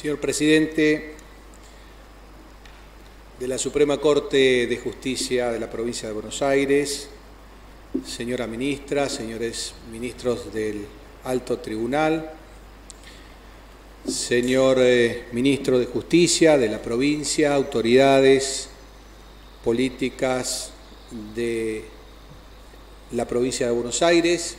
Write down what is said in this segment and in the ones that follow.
Señor presidente de la Suprema Corte de Justicia de la provincia de Buenos Aires, señora ministra, señores ministros del Alto Tribunal, señor eh, ministro de Justicia de la provincia, autoridades políticas de la provincia de Buenos Aires,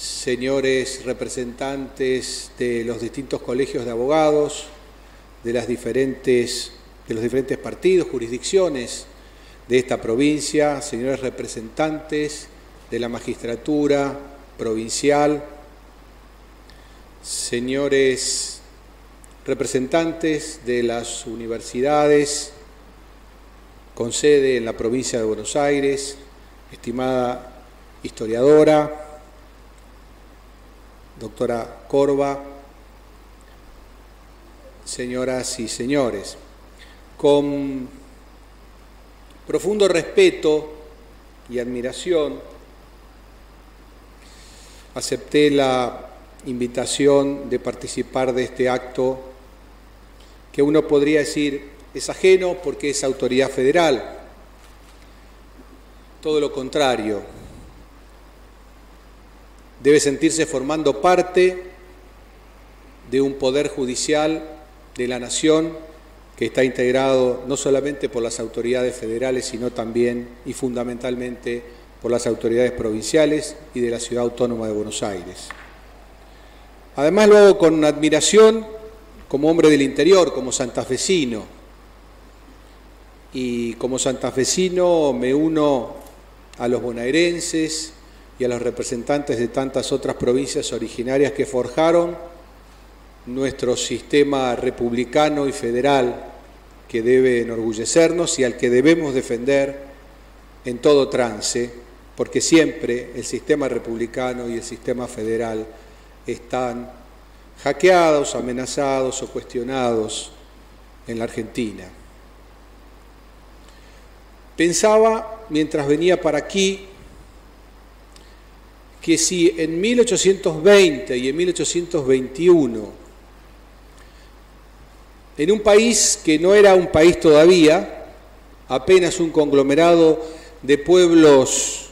señores representantes de los distintos colegios de abogados, de, las diferentes, de los diferentes partidos, jurisdicciones de esta provincia, señores representantes de la magistratura provincial, señores representantes de las universidades con sede en la provincia de Buenos Aires, estimada historiadora, doctora Corva, señoras y señores, con profundo respeto y admiración acepté la invitación de participar de este acto que uno podría decir es ajeno porque es autoridad federal. Todo lo contrario, debe sentirse formando parte de un poder judicial de la nación que está integrado no solamente por las autoridades federales, sino también y fundamentalmente por las autoridades provinciales y de la Ciudad Autónoma de Buenos Aires. Además lo hago con admiración como hombre del interior, como santafesino. Y como santafesino me uno a los bonaerenses, y a los representantes de tantas otras provincias originarias que forjaron nuestro sistema republicano y federal que debe enorgullecernos y al que debemos defender en todo trance, porque siempre el sistema republicano y el sistema federal están hackeados, amenazados o cuestionados en la Argentina. Pensaba mientras venía para aquí que si en 1820 y en 1821, en un país que no era un país todavía, apenas un conglomerado de pueblos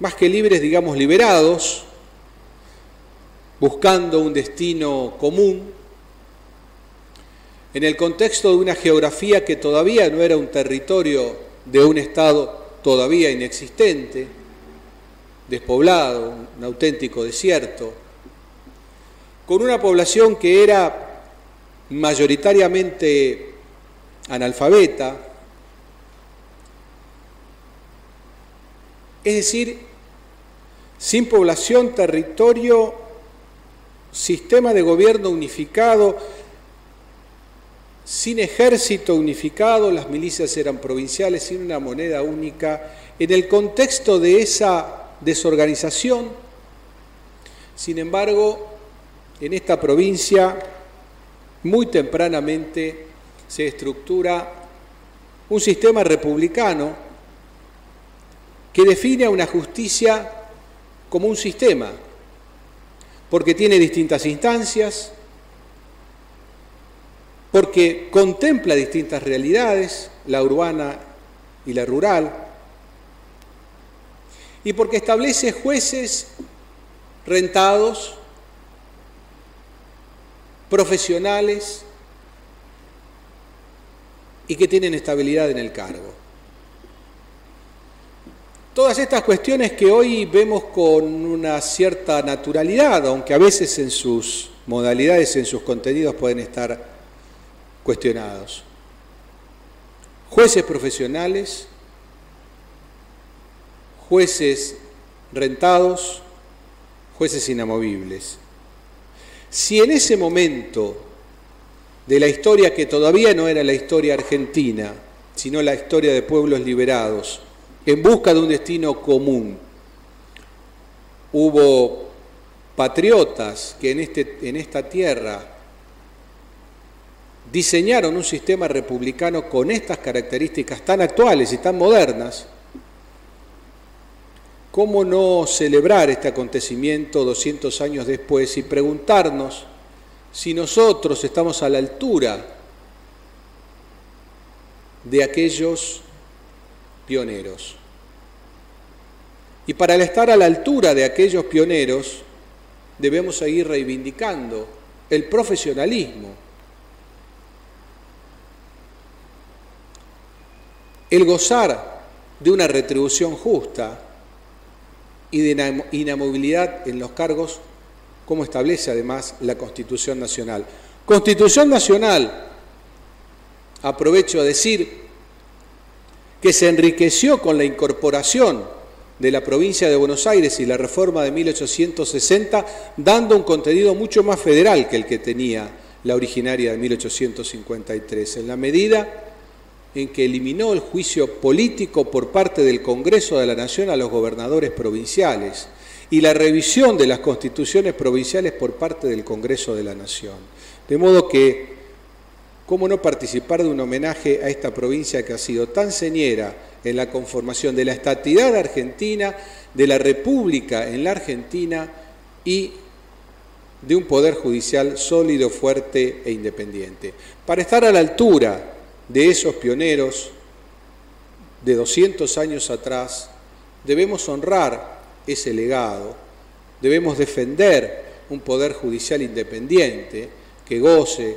más que libres, digamos, liberados, buscando un destino común, en el contexto de una geografía que todavía no era un territorio de un Estado todavía inexistente, despoblado, un auténtico desierto, con una población que era mayoritariamente analfabeta, es decir, sin población, territorio, sistema de gobierno unificado, sin ejército unificado, las milicias eran provinciales, sin una moneda única, en el contexto de esa desorganización. Sin embargo, en esta provincia, muy tempranamente, se estructura un sistema republicano que define a una justicia como un sistema, porque tiene distintas instancias, porque contempla distintas realidades, la urbana y la rural, y porque establece jueces rentados, profesionales y que tienen estabilidad en el cargo. Todas estas cuestiones que hoy vemos con una cierta naturalidad, aunque a veces en sus modalidades, en sus contenidos pueden estar cuestionados. Jueces profesionales, jueces rentados, jueces inamovibles. Si en ese momento de la historia que todavía no era la historia argentina, sino la historia de pueblos liberados, en busca de un destino común, hubo patriotas que en, este, en esta tierra diseñaron un sistema republicano con estas características tan actuales y tan modernas, ¿Cómo no celebrar este acontecimiento 200 años después y preguntarnos si nosotros estamos a la altura de aquellos pioneros. Y para estar a la altura de aquellos pioneros, debemos seguir reivindicando el profesionalismo, el gozar de una retribución justa y de inamovilidad en los cargos, como establece además la Constitución Nacional. Constitución Nacional, aprovecho a decir, que se enriqueció con la incorporación de la provincia de Buenos Aires y la reforma de 1860, dando un contenido mucho más federal que el que tenía la originaria de 1853, en la medida en que eliminó el juicio político por parte del Congreso de la Nación a los gobernadores provinciales y la revisión de las constituciones provinciales por parte del Congreso de la Nación. De modo que, ¿cómo no participar de un homenaje a esta provincia que ha sido tan señera en la conformación de la estatidad argentina, de la república en la Argentina y de un poder judicial sólido, fuerte e independiente. Para estar a la altura de esos pioneros de 200 años atrás, debemos honrar ese legado, debemos defender un poder judicial independiente que goce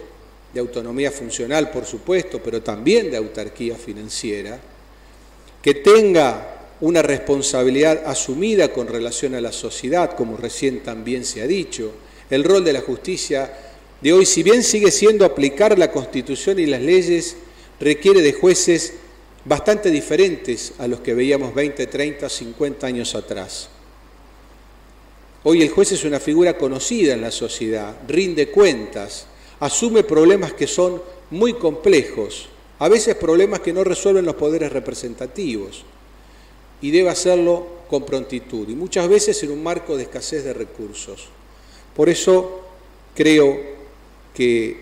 de autonomía funcional, por supuesto, pero también de autarquía financiera, que tenga una responsabilidad asumida con relación a la sociedad, como recién también se ha dicho. El rol de la justicia de hoy, si bien sigue siendo aplicar la Constitución y las leyes, requiere de jueces bastante diferentes a los que veíamos 20, 30, 50 años atrás. Hoy el juez es una figura conocida en la sociedad, rinde cuentas, asume problemas que son muy complejos, a veces problemas que no resuelven los poderes representativos y debe hacerlo con prontitud y muchas veces en un marco de escasez de recursos. Por eso creo que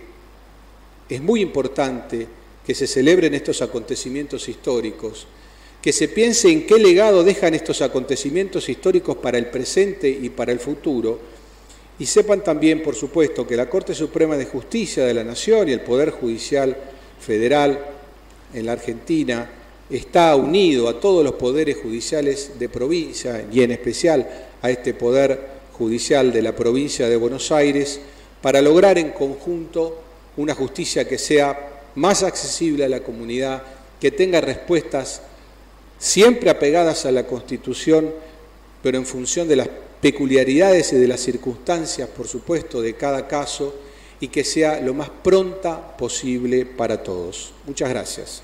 es muy importante que se celebren estos acontecimientos históricos, que se piense en qué legado dejan estos acontecimientos históricos para el presente y para el futuro, y sepan también, por supuesto, que la Corte Suprema de Justicia de la Nación y el Poder Judicial federal en la Argentina está unido a todos los poderes judiciales de provincia y en especial a este poder judicial de la provincia de Buenos Aires para lograr en conjunto una justicia que sea más accesible a la comunidad, que tenga respuestas siempre apegadas a la Constitución, pero en función de las peculiaridades y de las circunstancias, por supuesto, de cada caso y que sea lo más pronta posible para todos. Muchas gracias.